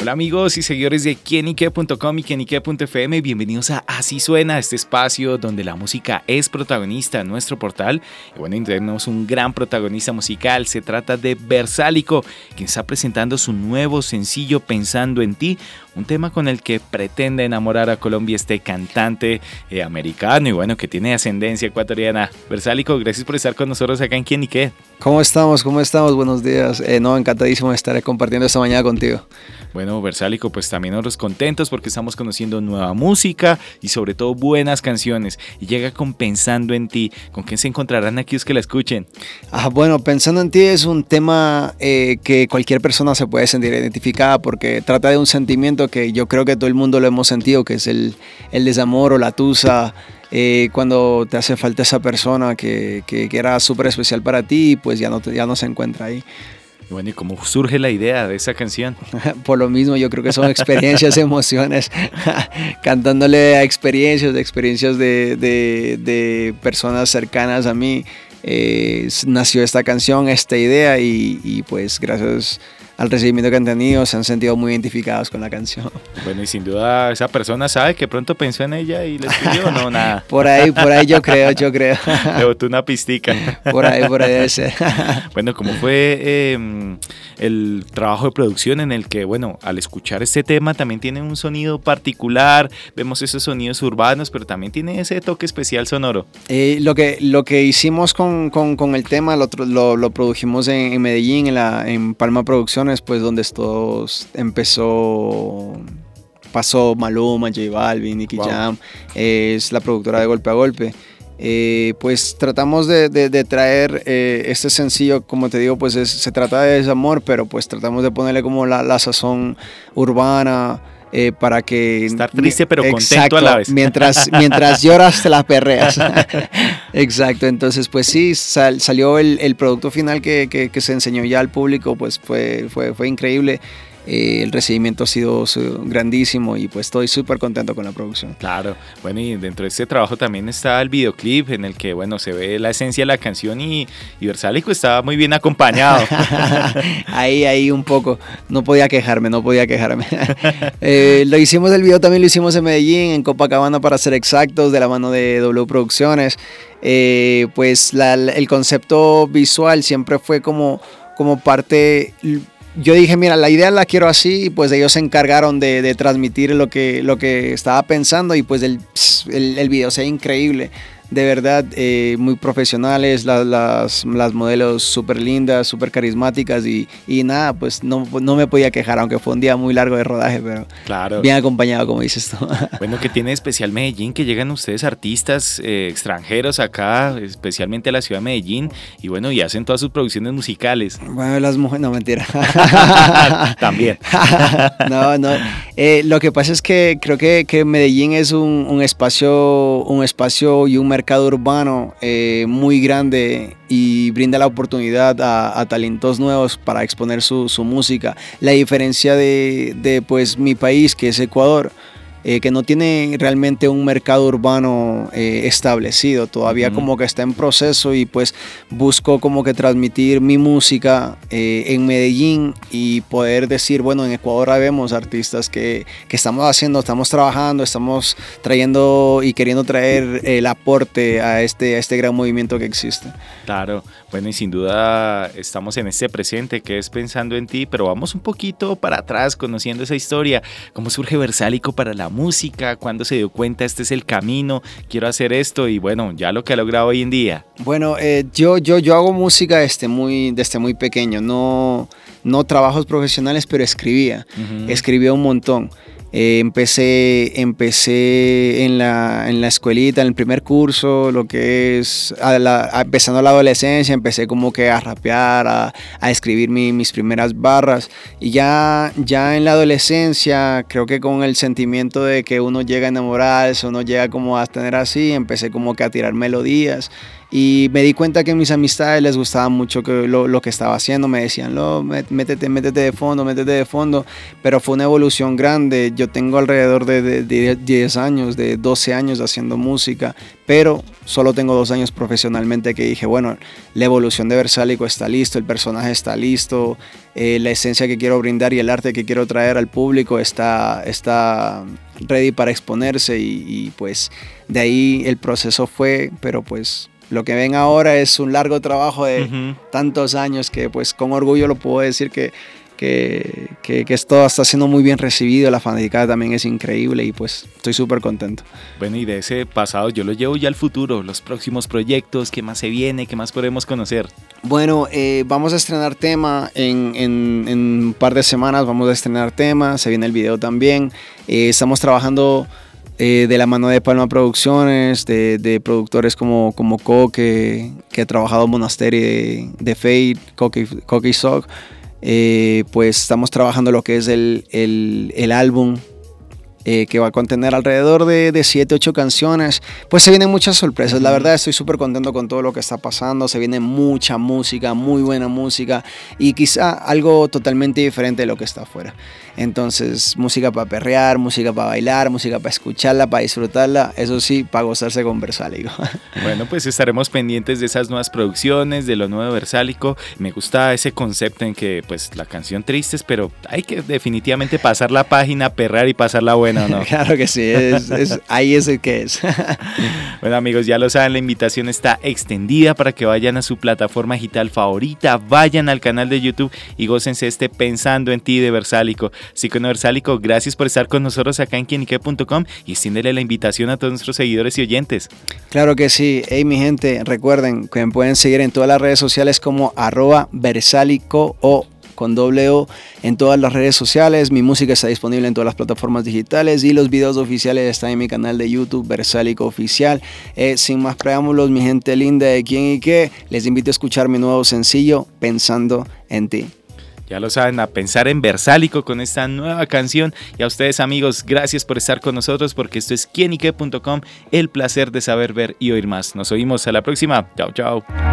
Hola amigos y seguidores de quienique.com y quienique.fm, bienvenidos a Así Suena, este espacio donde la música es protagonista en nuestro portal. Y bueno, tenemos un gran protagonista musical, se trata de Versálico, quien está presentando su nuevo sencillo Pensando en ti, un tema con el que pretende enamorar a Colombia este cantante eh, americano y bueno, que tiene ascendencia ecuatoriana. Versálico, gracias por estar con nosotros acá en Quienique. ¿Cómo estamos? ¿Cómo estamos? Buenos días. Eh, no, encantadísimo de estar compartiendo esta mañana contigo. Bueno, Versálico, pues también nosotros contentos porque estamos conociendo nueva música y sobre todo buenas canciones. Y llega con Pensando en ti. ¿Con quién se encontrarán aquí los que la escuchen? Ah, bueno, Pensando en ti es un tema eh, que cualquier persona se puede sentir identificada porque trata de un sentimiento que yo creo que todo el mundo lo hemos sentido, que es el, el desamor o la tusa. Eh, cuando te hace falta esa persona que, que, era súper especial para ti, pues ya no, ya no se encuentra ahí. Bueno, ¿y cómo surge la idea de esa canción? Por lo mismo, yo creo que son experiencias, emociones, cantándole a experiencias, experiencias de, de, de personas cercanas a mí. Eh, nació esta canción, esta idea y, y pues gracias al recibimiento que han tenido, se han sentido muy identificados con la canción. Bueno, y sin duda esa persona sabe que pronto pensó en ella y le escribió o no, nada. por ahí, por ahí yo creo, yo creo. Le botó una pistica. por ahí, por ahí ese. bueno, ¿cómo fue em, el trabajo de producción en el que, bueno, al escuchar este tema también tiene un sonido particular, vemos esos sonidos urbanos, pero también tiene ese toque especial sonoro? Eh, lo, que, lo que hicimos con, con, con el tema lo, lo, lo produjimos en, en, Medellín, en, la, en Palma Producciones, pues donde esto empezó pasó Maluma, J Balvin, Nicky wow. Jam, es la productora de Golpe a Golpe. Eh, pues tratamos de, de, de traer eh, este sencillo, como te digo, pues es, se trata de desamor, pero pues tratamos de ponerle como la, la sazón urbana. Eh, para que estar triste pero exacto, contento a la vez mientras mientras lloras te las perreas exacto entonces pues sí sal, salió el, el, producto final que, que, que, se enseñó ya al público pues fue fue, fue increíble eh, el recibimiento ha sido grandísimo y pues estoy súper contento con la producción. Claro, bueno y dentro de este trabajo también está el videoclip en el que bueno se ve la esencia de la canción y, y Versálico estaba muy bien acompañado. ahí, ahí un poco, no podía quejarme, no podía quejarme. eh, lo hicimos el video también lo hicimos en Medellín, en Copacabana para ser exactos, de la mano de W Producciones. Eh, pues la, el concepto visual siempre fue como, como parte yo dije, mira, la idea la quiero así, y pues ellos se encargaron de, de transmitir lo que, lo que estaba pensando y pues el, el, el video sea increíble de verdad eh, muy profesionales, las, las, las modelos súper lindas, súper carismáticas y, y, nada, pues no, no me podía quejar, aunque fue un día muy largo de rodaje, pero claro. bien acompañado, como dices tú. Bueno, que tiene especial Medellín, que llegan ustedes artistas eh, extranjeros acá, especialmente a la ciudad de Medellín, y bueno, y hacen todas sus producciones musicales. Bueno, las mujeres, no, mentira. También. no, no. Eh, lo que pasa es que creo que, que Medellín es un, un, espacio, un espacio y un mercado urbano eh, muy grande y brinda la oportunidad a, talentos nuevos para exponer su, su música. La diferencia de, de, pues, mi país, que es Ecuador, eh, que no tiene realmente un mercado urbano eh, establecido, todavía uh -huh. como que está en proceso y pues busco como que transmitir mi música eh, en Medellín y poder decir, bueno, en Ecuador vemos artistas que, que, estamos haciendo, estamos trabajando, estamos trayendo y queriendo traer el aporte a este, a este gran movimiento que existe. Claro, bueno y sin duda estamos en este presente que es pensando en ti, pero vamos un poquito para atrás conociendo esa historia, cómo surge Versálico para la música, cuando se dio cuenta este es el camino, quiero hacer esto y bueno, ya lo que ha logrado hoy en día. Bueno, eh, yo, yo, yo hago música desde muy, desde muy pequeño, no, no trabajos profesionales, pero escribía, uh -huh. escribía un montón. Eh, empecé empecé en la, en la escuelita, en el primer curso, lo que es a la, a, empezando la adolescencia, empecé como que a rapear, a, a escribir mi, mis primeras barras. Y ya, ya en la adolescencia, creo que con el sentimiento de que uno llega a enamorarse, uno llega como a tener así, empecé como que a tirar melodías Y me di cuenta que mis amistades les gustaba mucho que lo, que estaba haciendo. Me decían, lo, métete, métete de fondo, métete de fondo. Pero fue una evolución grande. Yo tengo alrededor de, de 10 años, de 12 años haciendo música. Pero solo tengo dos años profesionalmente que dije, bueno, la evolución de Versálico está listo, el personaje está listo, eh, la esencia que quiero brindar y el arte que quiero traer al público está, está ready para exponerse y, y pues de ahí el proceso fue, pero pues lo que ven ahora es un largo trabajo de tantos años que pues con orgullo lo puedo decir que, que, que, esto está siendo muy bien recibido, la fanaticada también es increíble y pues estoy súper contento. Bueno, y de ese pasado yo lo llevo ya al futuro, los próximos proyectos, qué más se viene, qué más podemos conocer. Bueno, eh, vamos a estrenar tema en, en, en, un par de semanas, vamos a estrenar tema, se viene el video también, eh, estamos trabajando eh, de la mano de Palma Producciones, de, productores como, como Coque, que ha trabajado en Monasterio de, de Fate, Coque, y Sock, eh, pues estamos trabajando lo que es el, el, el álbum eh, que va a contener alrededor de, de 7, 8 canciones. Pues se vienen muchas sorpresas. La verdad estoy súper contento con todo lo que está pasando. Se viene mucha música, muy buena música y quizá algo totalmente diferente de lo que está afuera. Entonces, música para perrear, música para bailar, música para escucharla, para disfrutarla, eso sí, para gozarse con Versálico. Bueno, pues estaremos pendientes de esas nuevas producciones, de lo nuevo Versálico. Me gusta ese concepto en que, pues, la canción tristes, pero hay que definitivamente pasar la página, perrear y pasarla buena, ¿no? claro que sí, ahí es el que es. bueno, amigos, ya lo saben, la invitación está extendida para que vayan a su plataforma digital favorita, vayan al canal de YouTube y gócense este Pensando en ti de Versálico. Psicouniversálico, gracias por estar con nosotros acá en quienique.com y extiéndele la invitación a todos nuestros seguidores y oyentes. Claro que sí. Hey, mi gente, recuerden que me pueden seguir en todas las redes sociales como arroba versálico o con doble O en todas las redes sociales. Mi música está disponible en todas las plataformas digitales y los videos oficiales están en mi canal de YouTube, Versálico Oficial. Eh, sin más preámbulos, mi gente linda de quién y qué, les invito a escuchar mi nuevo sencillo, Pensando en ti. Ya lo saben, a pensar en Versálico con esta nueva canción. Y a ustedes amigos, gracias por estar con nosotros porque esto es quienique.com, el placer de saber, ver y oír más. Nos oímos a la próxima. Chao, chao.